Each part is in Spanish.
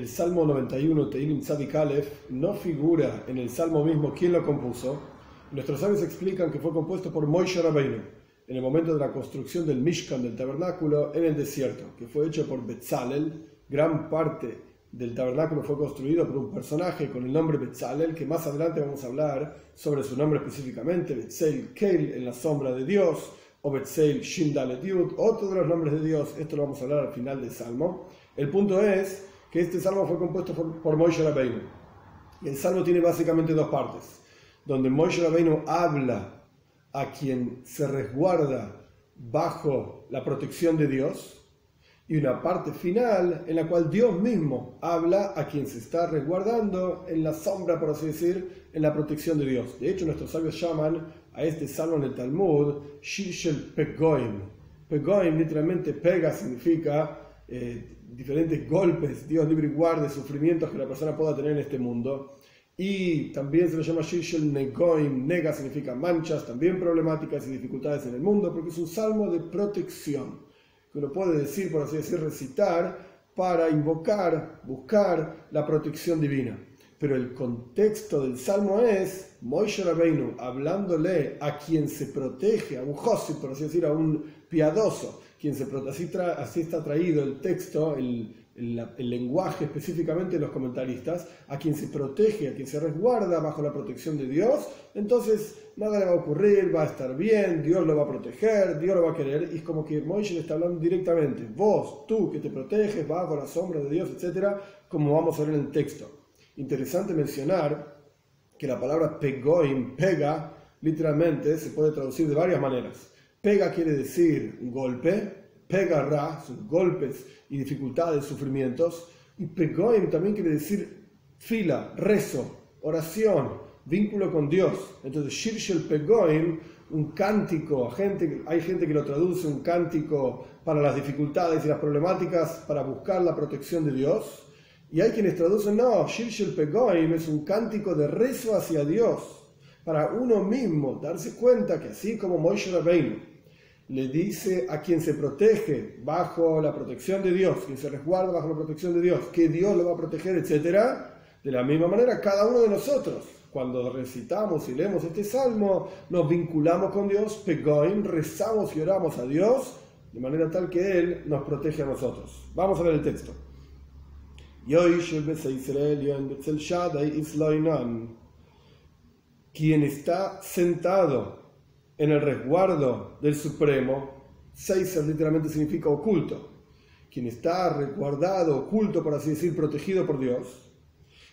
el Salmo 91, Teilim Tzadik Aleph, no figura en el Salmo mismo quién lo compuso. Nuestros sabios explican que fue compuesto por Moishe Rabbeinu en el momento de la construcción del Mishkan, del tabernáculo, en el desierto, que fue hecho por Betzalel. Gran parte del tabernáculo fue construido por un personaje con el nombre Betzalel, que más adelante vamos a hablar sobre su nombre específicamente, Betzel Keil, en la sombra de Dios, o Betzel Shindale Yud, otro de los nombres de Dios, esto lo vamos a hablar al final del Salmo. El punto es que este salmo fue compuesto por, por Moshe Rabbeinu. El salmo tiene básicamente dos partes, donde Moshe Rabbeinu habla a quien se resguarda bajo la protección de Dios, y una parte final en la cual Dios mismo habla a quien se está resguardando en la sombra, por así decir, en la protección de Dios. De hecho, nuestros sabios llaman a este salmo en el Talmud Shishel Pegoim. Pegoim literalmente pega significa eh, diferentes golpes, Dios libre y guarde, sufrimientos que la persona pueda tener en este mundo. Y también se le llama Shishel Negoim, nega significa manchas, también problemáticas y dificultades en el mundo, porque es un salmo de protección que uno puede decir, por así decir, recitar para invocar, buscar la protección divina. Pero el contexto del salmo es Moishe Rabbeinu hablándole a quien se protege, a un Josi, por así decir, a un piadoso, quien se así, así está traído el texto, el, el, lenguaje específicamente de los comentaristas, a quien se protege, a quien se resguarda bajo la protección de Dios, entonces nada le va a ocurrir, va a estar bien, Dios lo va a proteger, Dios lo va a querer, y es como que Moisés le está hablando directamente, vos, tú que te proteges bajo la sombra de Dios, etcétera, como vamos a ver en el texto. Interesante mencionar que la palabra pegoim, pega, literalmente se puede traducir de varias maneras. Pega quiere decir golpe, pega ra, son golpes y dificultades, sufrimientos, y pegoim también quiere decir fila, rezo, oración, vínculo con Dios. Entonces, Shirshel Pegoim, un cántico, gente, hay gente que lo traduce, un cántico para las dificultades y las problemáticas, para buscar la protección de Dios. Y hay quienes traducen, no, Shirshel Pegoim es un cántico de rezo hacia Dios, para uno mismo darse cuenta que así como Moshe Rabbeinu le dice a quien se protege bajo la protección de Dios, quien se resguarda bajo la protección de Dios, que Dios lo va a proteger, etc., de la misma manera cada uno de nosotros cuando recitamos y leemos este salmo, nos vinculamos con Dios, pegoim, rezamos y oramos a Dios, de manera tal que Él nos protege a nosotros. Vamos a ver el texto. Quien está sentado en el resguardo del Supremo, Seiser literalmente significa oculto. Quien está resguardado, oculto, por así decir, protegido por Dios,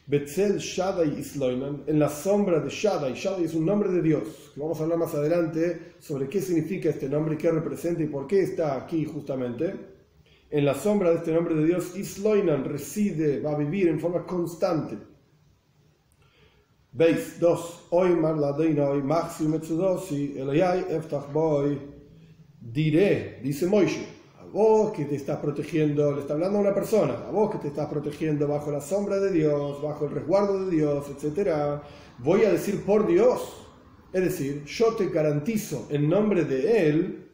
Betzel Shaddai Isloinan, en la sombra de Shaddai. Shaddai es un nombre de Dios, vamos a hablar más adelante sobre qué significa este nombre, qué representa y por qué está aquí justamente. En la sombra de este nombre de Dios, Isloinan reside, va a vivir en forma constante. Veis, dos, hoy hoy Maxi Metsudosi, Eloyai Eftach Boy, diré, dice Moishe vos que te estás protegiendo, le está hablando a una persona, a vos que te estás protegiendo bajo la sombra de Dios, bajo el resguardo de Dios, etc., voy a decir por Dios, es decir, yo te garantizo en nombre de Él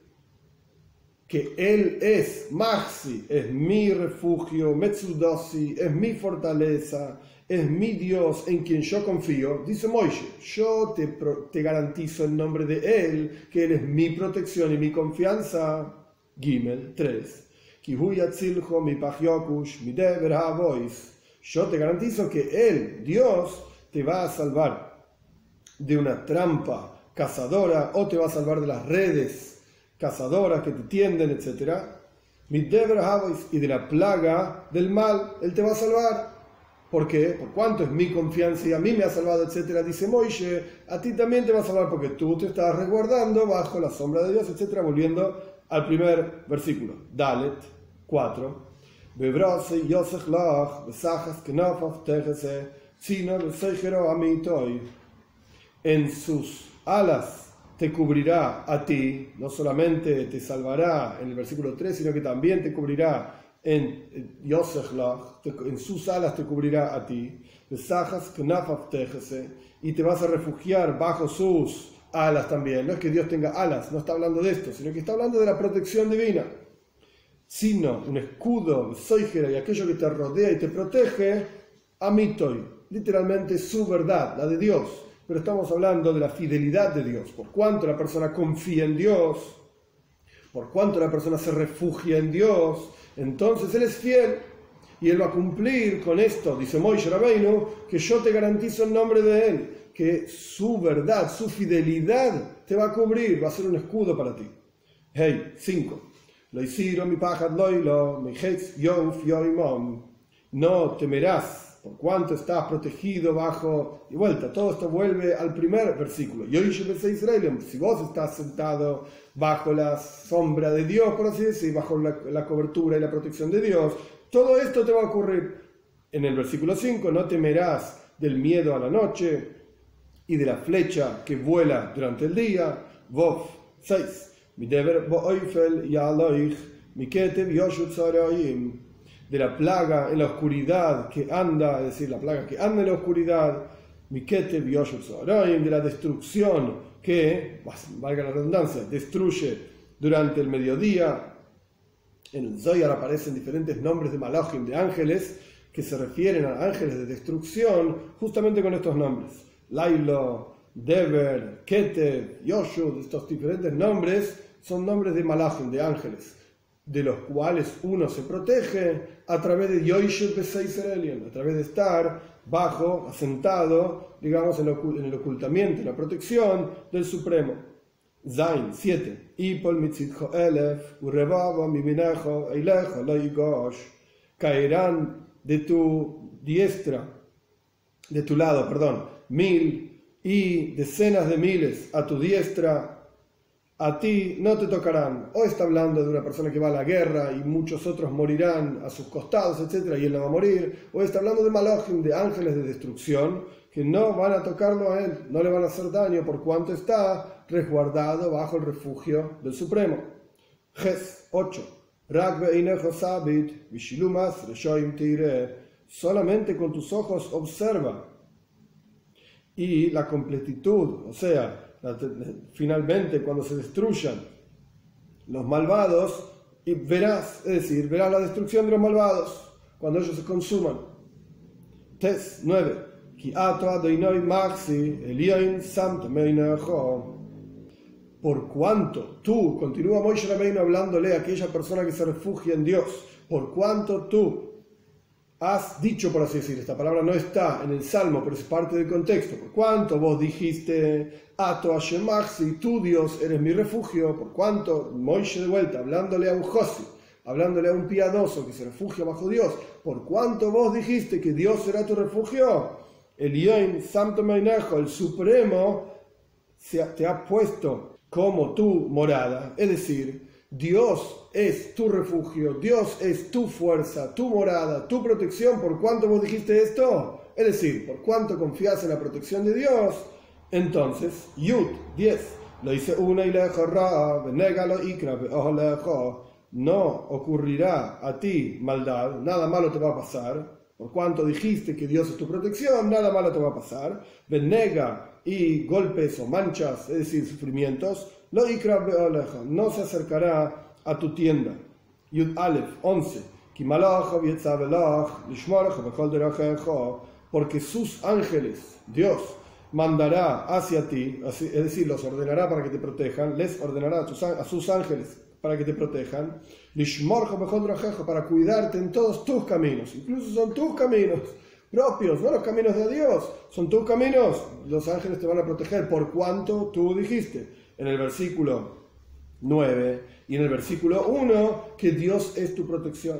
que Él es Maxi, es mi refugio, Metsudosi, es mi fortaleza, es mi Dios en quien yo confío. Dice Moishe, yo te, te garantizo en nombre de Él que Él es mi protección y mi confianza. Gimel 3. Yo te garantizo que Él, Dios, te va a salvar de una trampa cazadora o te va a salvar de las redes cazadoras que te tienden, etc. Y de la plaga del mal, Él te va a salvar. ¿Por qué? Por cuánto es mi confianza y a mí me ha salvado, etcétera, dice Moishe, a ti también te va a salvar porque tú te estás resguardando bajo la sombra de Dios, etcétera, volviendo al primer versículo, Dalet 4. En sus alas te cubrirá a ti, no solamente te salvará en el versículo 3, sino que también te cubrirá en en sus alas te cubrirá a ti, y te vas a refugiar bajo sus alas también. No es que Dios tenga alas, no está hablando de esto, sino que está hablando de la protección divina. sino un escudo, soijera y aquello que te rodea y te protege, amitoy, literalmente su verdad, la de Dios. Pero estamos hablando de la fidelidad de Dios, por cuanto la persona confía en Dios, por cuanto la persona se refugia en Dios, entonces Él es fiel y Él va a cumplir con esto, dice Moisés Rabbeinu, que yo te garantizo en nombre de Él, que su verdad, su fidelidad te va a cubrir, va a ser un escudo para ti. Hey, 5. No temerás por cuanto estás protegido bajo. Y vuelta, todo esto vuelve al primer versículo. Si vos estás sentado bajo la sombra de Dios, por así decir, bajo la, la cobertura y la protección de Dios, todo esto te va a ocurrir. En el versículo 5, no temerás del miedo a la noche y de la flecha que vuela durante el día. Vov 6 de la plaga en la oscuridad que anda, es decir, la plaga que anda en la oscuridad, de la destrucción que, valga la redundancia, destruye durante el mediodía. En el Zoyar aparecen diferentes nombres de Malachim, de ángeles, que se refieren a ángeles de destrucción, justamente con estos nombres. Lailo, Dever, Ketev, Yoshud, estos diferentes nombres son nombres de malachim, de ángeles, de los cuales uno se protege a través de Yoshud a través de estar bajo, asentado, digamos, en el ocultamiento, en la protección del Supremo. Zain 7. Caerán de tu diestra, de tu lado, perdón, mil y decenas de miles a tu diestra, a ti no te tocarán. O está hablando de una persona que va a la guerra y muchos otros morirán a sus costados, etc., y él no va a morir. O está hablando de Malachim, de ángeles de destrucción, que no van a tocarlo a él, no le van a hacer daño por cuanto está resguardado bajo el refugio del Supremo. Ges 8. Solamente con tus ojos observa y la completitud, o sea, finalmente cuando se destruyan los malvados, y verás, es decir, verás la destrucción de los malvados cuando ellos se consuman. Tes 9. Por cuanto tú, continúa Moisés hablándole a aquella persona que se refugia en Dios, por cuanto tú has dicho, por así decir, esta palabra no está en el Salmo, pero es parte del contexto. Por cuanto vos dijiste, Ato si tú Dios eres mi refugio, por cuanto, Moishe de vuelta, hablándole a un Josi, hablándole a un piadoso que se refugia bajo Dios, por cuanto vos dijiste que Dios será tu refugio, el Yoin Santo el Supremo, te ha puesto como tu morada, es decir, Dios es tu refugio, Dios es tu fuerza, tu morada, tu protección. ¿Por cuánto vos dijiste esto? Es decir, por cuánto confías en la protección de Dios. Entonces, Yud 10, lo dice una y no ocurrirá a ti maldad, nada malo te va a pasar. Por cuanto dijiste que Dios es tu protección, nada malo te va a pasar. Venega y golpes o manchas, es decir, sufrimientos, no se acercará a tu tienda. Yud Aleph 11. Porque sus ángeles, Dios, mandará hacia ti, es decir, los ordenará para que te protejan, les ordenará a sus ángeles para que te protejan, para cuidarte en todos tus caminos, incluso son tus caminos propios, no los caminos de Dios, son tus caminos, los ángeles te van a proteger por cuanto tú dijiste en el versículo 9 y en el versículo 1 que Dios es tu protección.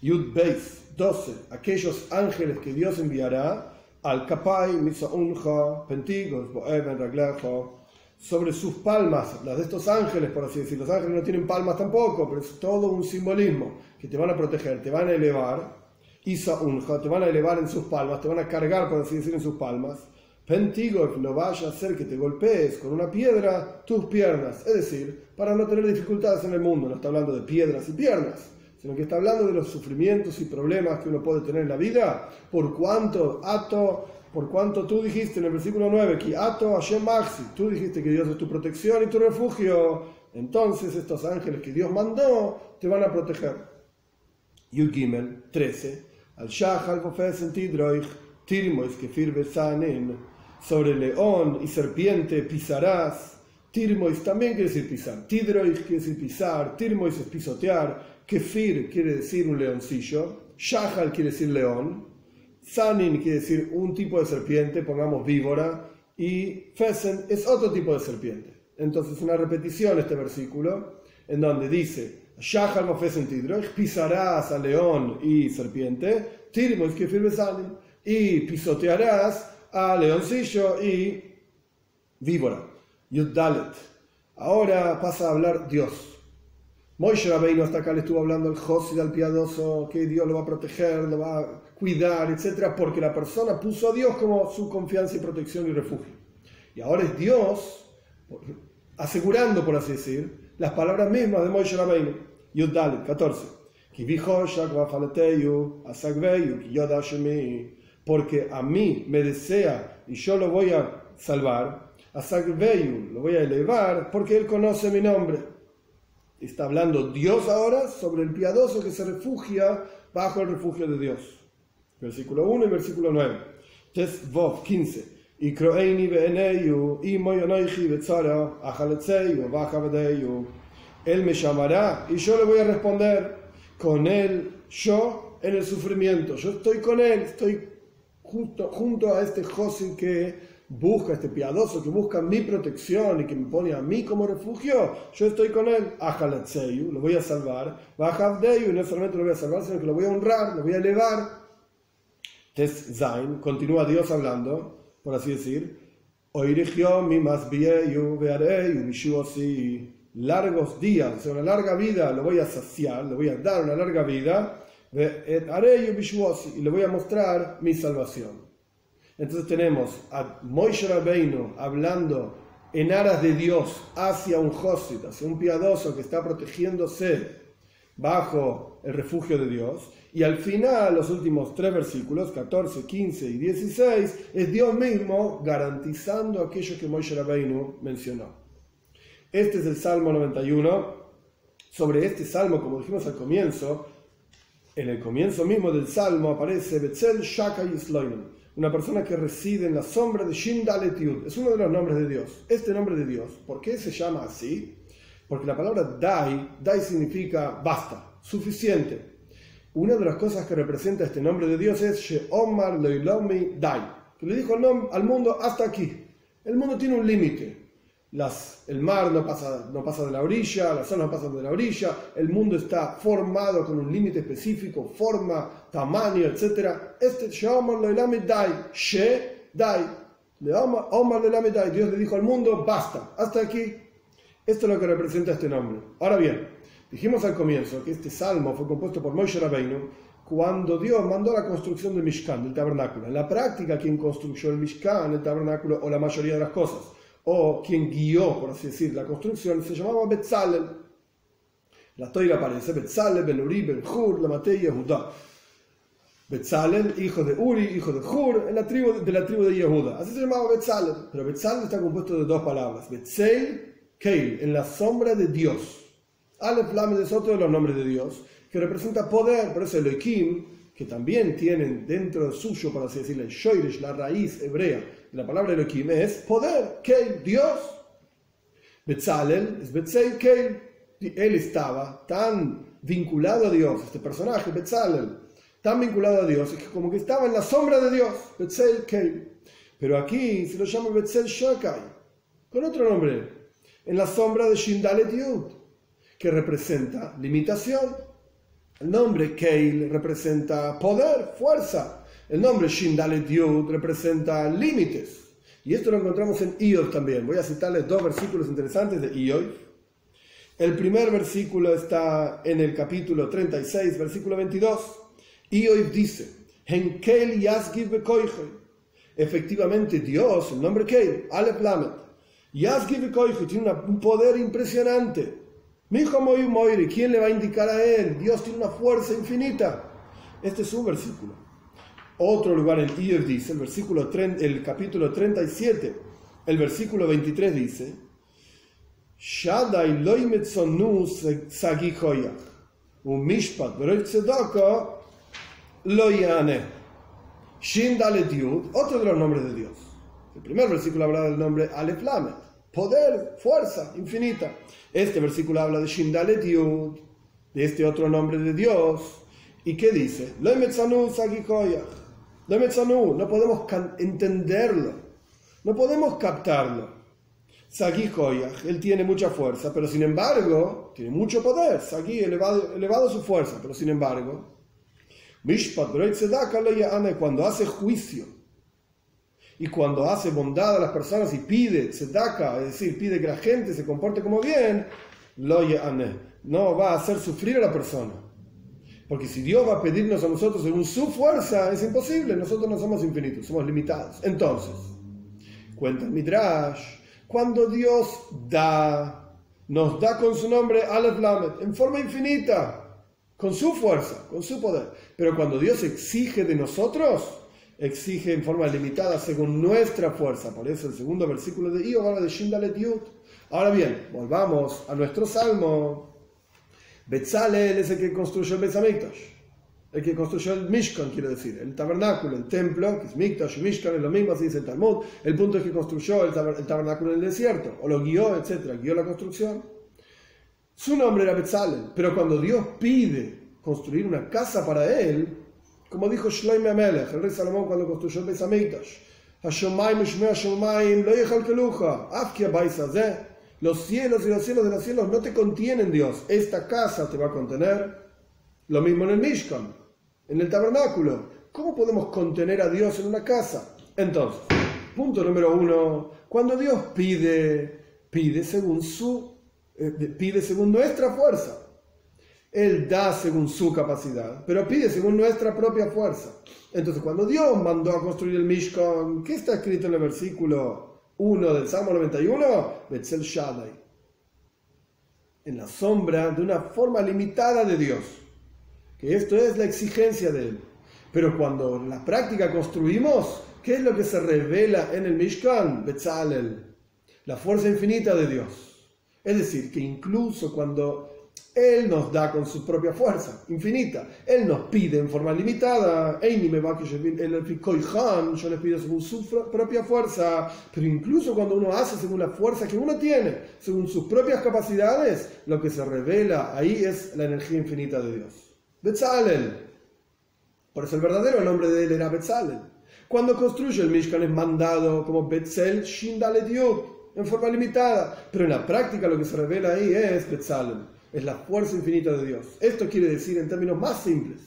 Yud Beis 12, aquellos ángeles que Dios enviará al Kapai, Misaunja, Pentigos, Boeben, Raglejo, sobre sus palmas, las de estos ángeles, por así decir. Los ángeles no tienen palmas tampoco, pero es todo un simbolismo que te van a proteger, te van a elevar. Isa te van a elevar en sus palmas, te van a cargar, por así decir, en sus palmas. Pentigov no vaya a hacer que te golpees con una piedra tus piernas. Es decir, para no tener dificultades en el mundo. No está hablando de piedras y piernas, sino que está hablando de los sufrimientos y problemas que uno puede tener en la vida. Por cuanto ato, por cuanto tú dijiste en el versículo 9 que ato Hashem Maxi, tú dijiste que Dios es tu protección y tu refugio. entonces estos ángeles que Dios mandó te van a proteger. Yud Gimel 13. Al Shachal Fofesen Tidroich, Tirmois Kefir Besanin, sobre león y serpiente pisarás. Tirmois también quiere decir pisar. Tidroich quiere decir pisar. Tirmois es pisotear. Kefir quiere decir un leoncillo. Shachal quiere decir león. Sanin quiere decir un tipo de serpiente, pongamos víbora. Y Fesen es otro tipo de serpiente. Entonces, una repetición este versículo, en donde dice, Shachal Mofesen Tidroich, pisarás a león y serpiente. Tirmois Kefir Sanin. Y pisotearás a leoncillo y víbora. Yuddalet. Ahora pasa a hablar Dios. Moishe Rabbeinu hasta acá le estuvo hablando al Josid, al piadoso, que Dios lo va a proteger, lo va a cuidar, etc. Porque la persona puso a Dios como su confianza y protección y refugio. Y ahora es Dios asegurando, por así decir, las palabras mismas de Moishe Rabbeinu. Yuddalet, 14. Porque a mí me desea y yo lo voy a salvar a Sagveyu, lo voy a elevar porque él conoce mi nombre. Está hablando Dios ahora sobre el piadoso que se refugia bajo el refugio de Dios. Versículo 1 y versículo 9. Tes Vov 15. Y croeini beeneyu, y moyonoichi betzara, ajaletzeyu, bajavedeyu. Él me llamará y yo le voy a responder con él, yo en el sufrimiento. Yo estoy con él, estoy junto, junto a este José que busca, este piadoso que busca mi protección y que me pone a mí como refugio, yo estoy con él. Ajalatseyu, lo voy a salvar. Bajavdeyu, no solamente lo voy a salvar, sino que lo voy a honrar, lo voy a elevar. Tes Zain, continúa Dios hablando, por así decir. mi más largos días, o sea, una larga vida, lo voy a saciar, le voy a dar una larga vida, y le voy a mostrar mi salvación. Entonces tenemos a Moishe Rabbeinu hablando en aras de Dios hacia un Josit, hacia un piadoso que está protegiéndose bajo el refugio de Dios. Y al final, los últimos tres versículos, 14, 15 y 16, es Dios mismo garantizando aquello que Moishe Rabbeinu mencionó. Este es el Salmo 91. Sobre este Salmo, como dijimos al comienzo, en el comienzo mismo del Salmo aparece Betzel Shaka Yisloinim una persona que reside en la sombra de Shindaletiud. Es uno de los nombres de Dios. Este nombre de Dios, ¿por qué se llama así? Porque la palabra Dai, Dai significa basta, suficiente. Una de las cosas que representa este nombre de Dios es Sheomar Leilomi Dai, que le dijo al mundo hasta aquí. El mundo tiene un límite. Las, el mar no pasa, de la orilla, las olas pasan de la orilla, el mundo está formado con un límite específico, forma, tamaño, etc. Este Dai, She Dai, Dios le dijo al mundo, basta, hasta aquí. Esto es lo que representa este nombre. Ahora bien, dijimos al comienzo que este salmo fue compuesto por Moshe Rabbeinu cuando Dios mandó la construcción del Mishkan, del tabernáculo. En la práctica, quien construyó el Mishkan, el tabernáculo o la mayoría de las cosas o quien guió, por así decir, la construcción, se llamaba Betzalel. La toira aparece Betzalel, Ben Uri, Ben Hur, la materia Judá. Betzalel, hijo de Uri, hijo de Hur, en la tribu, de la tribu de Yehuda. Así se llamaba Betzalel. Pero Betzalel está compuesto de dos palabras. Betzel, Keil, en la sombra de Dios. Aleph Lamed es otro de los nombres de Dios, que representa poder. Por eso Elohim, que también tienen dentro suyo, por así decirlo, el la raíz hebrea, la palabra Elohim es poder, Keil, Dios. Betzalel es Betzel Keil. Él estaba tan vinculado a Dios, este personaje, Betzalel, tan vinculado a Dios, es que como que estaba en la sombra de Dios, Betzel Keil. Pero aquí se lo llama Betzel Shakai, con otro nombre, en la sombra de Shindalet Yud, que representa limitación. El nombre Keil representa poder, fuerza. El nombre Shindalet Yud representa límites. Y esto lo encontramos en Iyov también. Voy a citarles dos versículos interesantes de Iyov. El primer versículo está en el capítulo 36, versículo 22. Iyov dice, Henkel Efectivamente, Dios, el nombre Keil, Aleph Lamed, tiene un poder impresionante. ¿quién le va a indicar a él? Dios tiene una fuerza infinita. Este es un versículo. Otro lugar Iyov dice, el, versículo, el capítulo 37, el versículo 23 dice, Shadai loy metzonu sagi koyach. Un mishpat veroy tzedaka lo yane. Shin otro de los nombres de Dios. El primer versículo habla del nombre Aleph poder, fuerza, infinita. Este versículo habla de Shin de este otro nombre de Dios. ¿Y qué dice? Lo metzanu no podemos entenderlo, no podemos captarlo. Sagi Koyach, él tiene mucha fuerza, pero sin embargo, tiene mucho poder. Sagi, elevado, su fuerza, pero sin embargo, Mishpat cuando hace juicio y cuando hace bondad a las personas y pide tzedaka, es decir, pide que la gente se comporte como bien, no va a hacer sufrir a la persona. Porque si Dios va a pedirnos a nosotros según su fuerza, es imposible. Nosotros no somos infinitos, somos limitados. Entonces, cuenta el Midrash cuando Dios da, nos da con su nombre Aleph Lamed, en forma infinita, con su fuerza, con su poder. Pero cuando Dios exige de nosotros, exige en forma limitada según nuestra fuerza. Por eso el segundo versículo de Io habla de Shindalet Yud. Ahora bien, volvamos a nuestro salmo. Betzalel es el que construyó el Besamikdash el que construyó el Mishkan, quiero decir, el tabernáculo, el templo, que es Mikdash Mishkan, es lo mismo, así dice el Talmud. El punto es que construyó el, tabernáculo en el desierto, o lo guió, etc., guió la construcción. Su nombre era Betzalel, pero cuando Dios pide construir una casa para él, como dijo Shloime Amelech, el rey Salomón cuando construyó el Beis los cielos y los cielos de los cielos no te contienen, Dios. Esta casa te va a contener. Lo mismo en el Mishkan en el tabernáculo. ¿Cómo podemos contener a Dios en una casa? Entonces, punto número uno, cuando Dios pide, pide según su, eh, pide según nuestra fuerza. Él da según su capacidad, pero pide según nuestra propia fuerza. Entonces, cuando Dios mandó a construir el Mishkan, ¿qué está escrito en el versículo 1 del Salmo 91? Betzel Shaddai. En la sombra de una forma limitada de Dios que esto es la exigencia de él. Pero cuando en la práctica construimos, ¿qué es lo que se revela en el Mishkan? Betzalel, la fuerza infinita de Dios. Es decir, que incluso cuando Él nos da con su propia fuerza infinita, Él nos pide en forma limitada, yo les pido según su propia fuerza, pero incluso cuando uno hace según la fuerza que uno tiene, según sus propias capacidades, lo que se revela ahí es la energía infinita de Dios. Betzalel. Por eso el verdadero nombre de él era Betzalel. Cuando construye el Mishkan es mandado como Betzel Shindalet en forma limitada. Pero en la práctica lo que se revela ahí es Betzalel. Es la fuerza infinita de Dios. Esto quiere decir en términos más simples.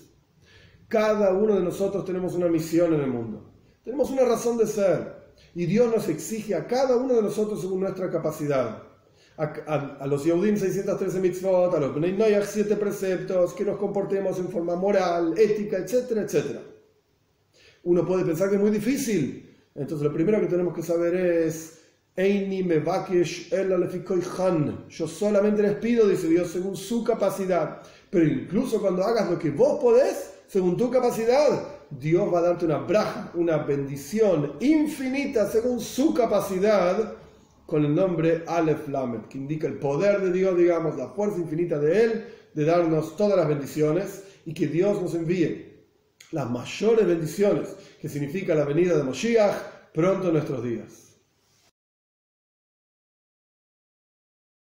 Cada uno de nosotros tenemos una misión en el mundo. Tenemos una razón de ser. Y Dios nos exige a cada uno de nosotros según nuestra capacidad a, los Yehudim 613 mitzvot, a los Bnei Noyach 7 preceptos, que nos comportemos en forma moral, ética, etcétera, etcétera. Uno puede pensar que es muy difícil. Entonces lo primero que tenemos que saber es yo solamente les pido, dice Dios, según su capacidad. Pero incluso cuando hagas lo que vos podés, según tu capacidad, Dios va a darte una braja, una bendición infinita según su capacidad con el nombre Aleph Lamed, que indica el poder de Dios, digamos, la fuerza infinita de Él, de darnos todas las bendiciones y que Dios nos envíe las mayores bendiciones, que significa la venida de Moshiach pronto en nuestros días.